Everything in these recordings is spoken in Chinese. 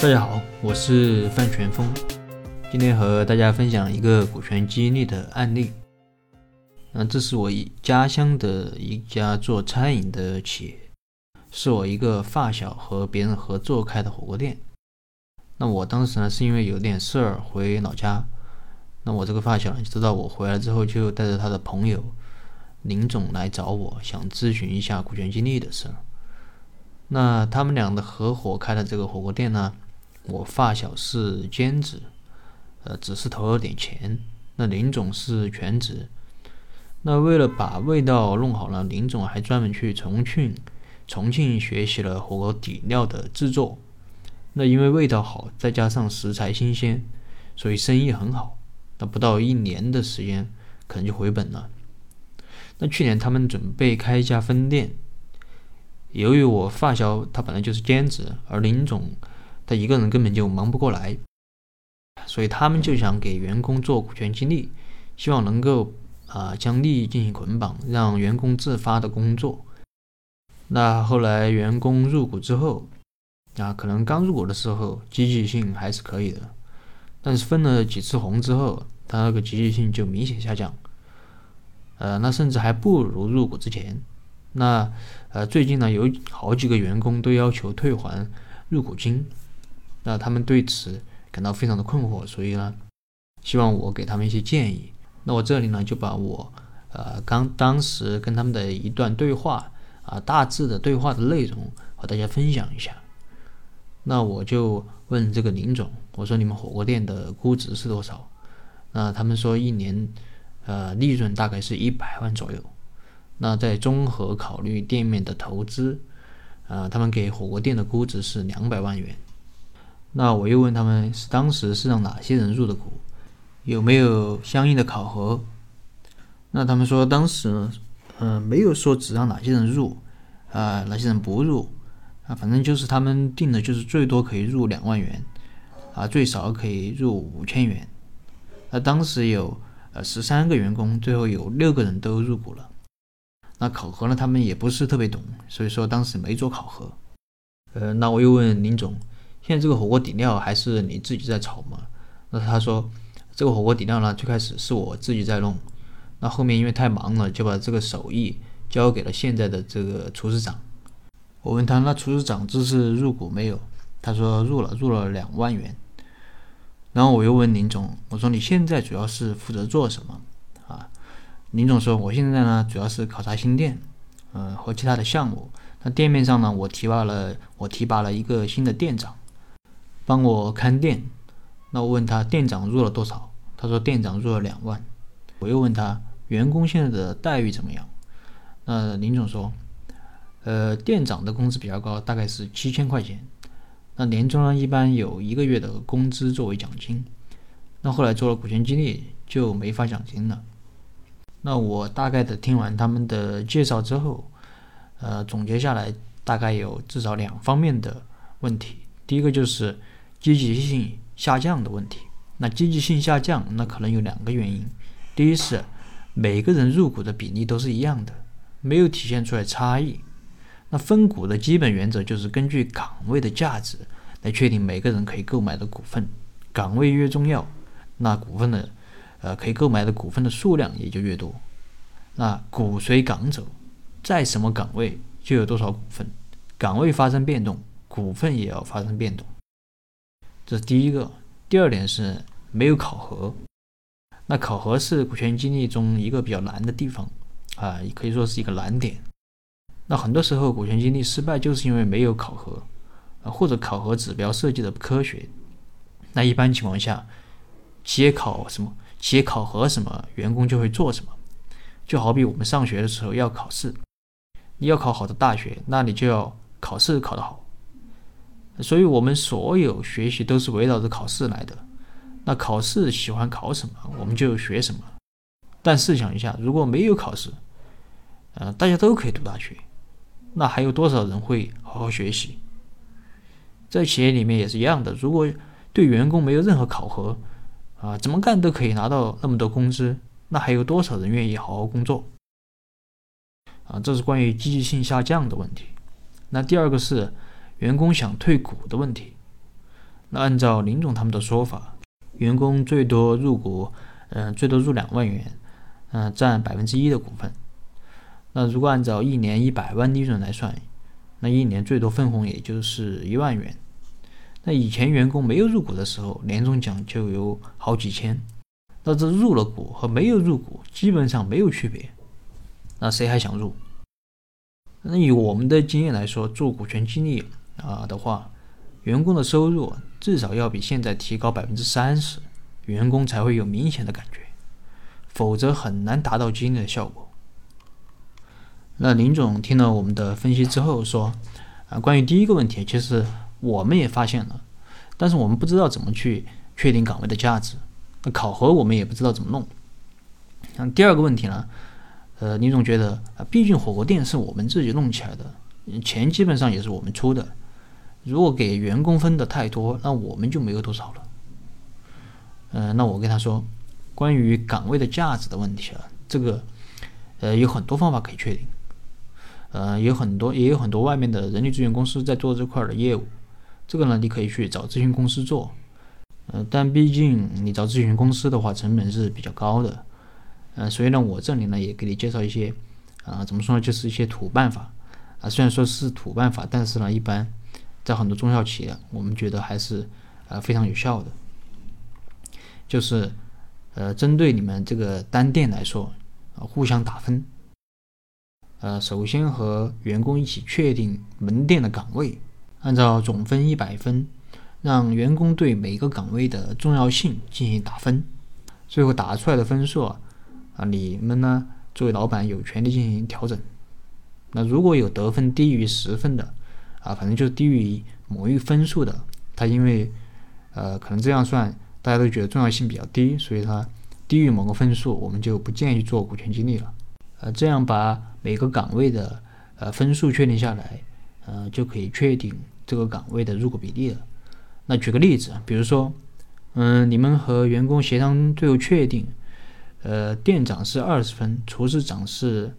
大家好，我是范全峰，今天和大家分享一个股权激励的案例。那这是我家乡的一家做餐饮的企业，是我一个发小和别人合作开的火锅店。那我当时呢是因为有点事儿回老家，那我这个发小呢知道我回来之后，就带着他的朋友林总来找我，想咨询一下股权激励的事儿。那他们俩的合伙开的这个火锅店呢？我发小是兼职，呃，只是投了点钱。那林总是全职。那为了把味道弄好呢，林总还专门去重庆、重庆学习了火锅底料的制作。那因为味道好，再加上食材新鲜，所以生意很好。那不到一年的时间，可能就回本了。那去年他们准备开一家分店，由于我发小他本来就是兼职，而林总。他一个人根本就忙不过来，所以他们就想给员工做股权激励，希望能够啊将利益进行捆绑，让员工自发的工作。那后来员工入股之后，啊可能刚入股的时候积极性还是可以的，但是分了几次红之后，他那个积极性就明显下降。呃，那甚至还不如入股之前。那呃最近呢，有好几个员工都要求退还入股金。那他们对此感到非常的困惑，所以呢，希望我给他们一些建议。那我这里呢，就把我呃刚当时跟他们的一段对话啊，大致的对话的内容和大家分享一下。那我就问这个林总，我说你们火锅店的估值是多少？那他们说一年呃利润大概是一百万左右。那在综合考虑店面的投资，呃，他们给火锅店的估值是两百万元。那我又问他们是当时是让哪些人入的股，有没有相应的考核？那他们说当时，嗯，没有说只让哪些人入，啊，哪些人不入，啊，反正就是他们定的就是最多可以入两万元，啊，最少可以入五千元。那当时有呃十三个员工，最后有六个人都入股了。那考核呢，他们也不是特别懂，所以说当时没做考核。呃，那我又问林总。现在这个火锅底料还是你自己在炒吗？那他说，这个火锅底料呢，最开始是我自己在弄，那后面因为太忙了，就把这个手艺交给了现在的这个厨师长。我问他，那厨师长这次入股没有？他说入了，入了两万元。然后我又问林总，我说你现在主要是负责做什么啊？林总说，我现在呢主要是考察新店，嗯，和其他的项目。那店面上呢，我提拔了，我提拔了一个新的店长。帮我看店，那我问他店长入了多少？他说店长入了两万。我又问他员工现在的待遇怎么样？那林总说，呃，店长的工资比较高，大概是七千块钱。那年终呢，一般有一个月的工资作为奖金。那后来做了股权激励就没发奖金了。那我大概的听完他们的介绍之后，呃，总结下来大概有至少两方面的问题。第一个就是。积极性下降的问题，那积极性下降，那可能有两个原因。第一是每个人入股的比例都是一样的，没有体现出来差异。那分股的基本原则就是根据岗位的价值来确定每个人可以购买的股份，岗位越重要，那股份的呃可以购买的股份的数量也就越多。那股随岗走，在什么岗位就有多少股份，岗位发生变动，股份也要发生变动。这是第一个，第二点是没有考核。那考核是股权激励中一个比较难的地方啊，也可以说是一个难点。那很多时候股权激励失败就是因为没有考核啊，或者考核指标设计的不科学。那一般情况下，企业考什么，企业考核什么，员工就会做什么。就好比我们上学的时候要考试，你要考好的大学，那你就要考试考得好。所以，我们所有学习都是围绕着考试来的。那考试喜欢考什么，我们就学什么。但试想一下，如果没有考试，呃，大家都可以读大学，那还有多少人会好好学习？在企业里面也是一样的。如果对员工没有任何考核，啊，怎么干都可以拿到那么多工资，那还有多少人愿意好好工作？啊，这是关于积极性下降的问题。那第二个是。员工想退股的问题，那按照林总他们的说法，员工最多入股，嗯，最多入两万元，嗯，占百分之一的股份。那如果按照一年一百万利润来算，那一年最多分红也就是一万元。那以前员工没有入股的时候，年终奖就有好几千。那这入了股和没有入股基本上没有区别。那谁还想入？那以我们的经验来说，做股权激励啊的话，员工的收入至少要比现在提高百分之三十，员工才会有明显的感觉，否则很难达到激励的效果。那林总听了我们的分析之后说，啊，关于第一个问题，其实我们也发现了，但是我们不知道怎么去确定岗位的价值，那考核我们也不知道怎么弄。那第二个问题呢？呃，林总觉得啊，毕竟火锅店是我们自己弄起来的，钱基本上也是我们出的。如果给员工分的太多，那我们就没有多少了。嗯，那我跟他说，关于岗位的价值的问题啊，这个呃有很多方法可以确定。呃，有很多也有很多外面的人力资源公司在做这块的业务，这个呢你可以去找咨询公司做。呃，但毕竟你找咨询公司的话，成本是比较高的。呃，所以呢，我这里呢也给你介绍一些，啊，怎么说呢，就是一些土办法，啊，虽然说是土办法，但是呢，一般在很多中小企业，我们觉得还是呃非常有效的。就是，呃，针对你们这个单店来说，啊，互相打分。呃，首先和员工一起确定门店的岗位，按照总分一百分，让员工对每个岗位的重要性进行打分，最后打出来的分数啊。啊，你们呢？作为老板有权利进行调整。那如果有得分低于十分的，啊，反正就是低于某一分数的，他因为呃，可能这样算，大家都觉得重要性比较低，所以他低于某个分数，我们就不建议做股权激励了。呃，这样把每个岗位的呃分数确定下来，呃，就可以确定这个岗位的入股比例了。那举个例子，比如说，嗯，你们和员工协商，最后确定。呃，店长是二十分，厨师长是，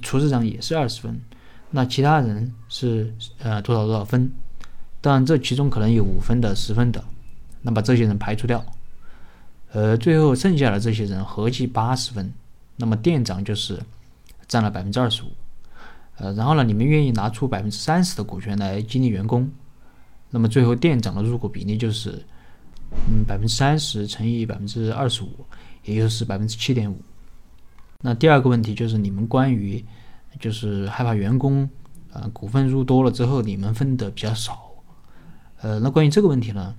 厨师长也是二十分，那其他人是呃多少多少分？当然，这其中可能有五分的、十分的，那把这些人排除掉，呃，最后剩下的这些人合计八十分，那么店长就是占了百分之二十五，呃，然后呢，你们愿意拿出百分之三十的股权来激励员工，那么最后店长的入股比例就是，嗯，百分之三十乘以百分之二十五。也就是百分之七点五。那第二个问题就是你们关于，就是害怕员工啊股份入多了之后你们分的比较少。呃，那关于这个问题呢，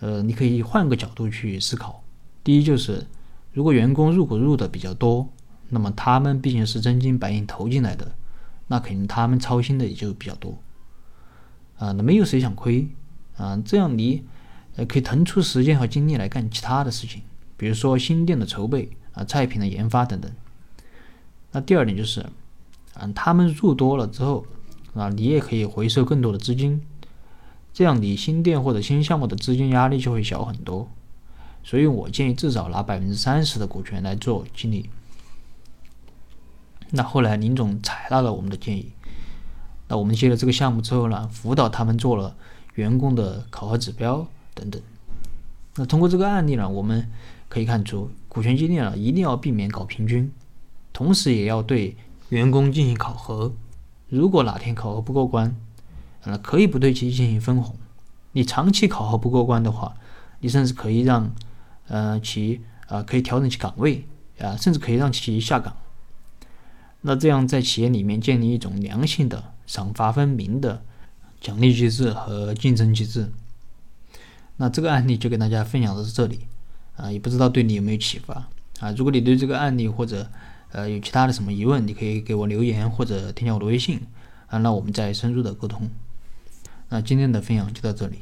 呃，你可以换个角度去思考。第一就是，如果员工入股入的比较多，那么他们毕竟是真金白银投进来的，那肯定他们操心的也就比较多。啊，那没有谁想亏啊，这样你呃可以腾出时间和精力来干其他的事情。比如说新店的筹备啊，菜品的研发等等。那第二点就是，嗯，他们入多了之后啊，你也可以回收更多的资金，这样你新店或者新项目的资金压力就会小很多。所以我建议至少拿百分之三十的股权来做经理。那后来林总采纳了我们的建议，那我们接了这个项目之后呢，辅导他们做了员工的考核指标等等。那通过这个案例呢，我们。可以看出，股权激励啊，一定要避免搞平均，同时也要对员工进行考核。如果哪天考核不过关，呃，可以不对其进行分红。你长期考核不过关的话，你甚至可以让，呃，其啊可以调整其岗位啊，甚至可以让其下岗。那这样在企业里面建立一种良性的、赏罚分明的奖励机制和竞争机制。那这个案例就跟大家分享到这里。啊，也不知道对你有没有启发啊？如果你对这个案例或者呃有其他的什么疑问，你可以给我留言或者添加我的微信啊，那我们再深入的沟通。那今天的分享就到这里。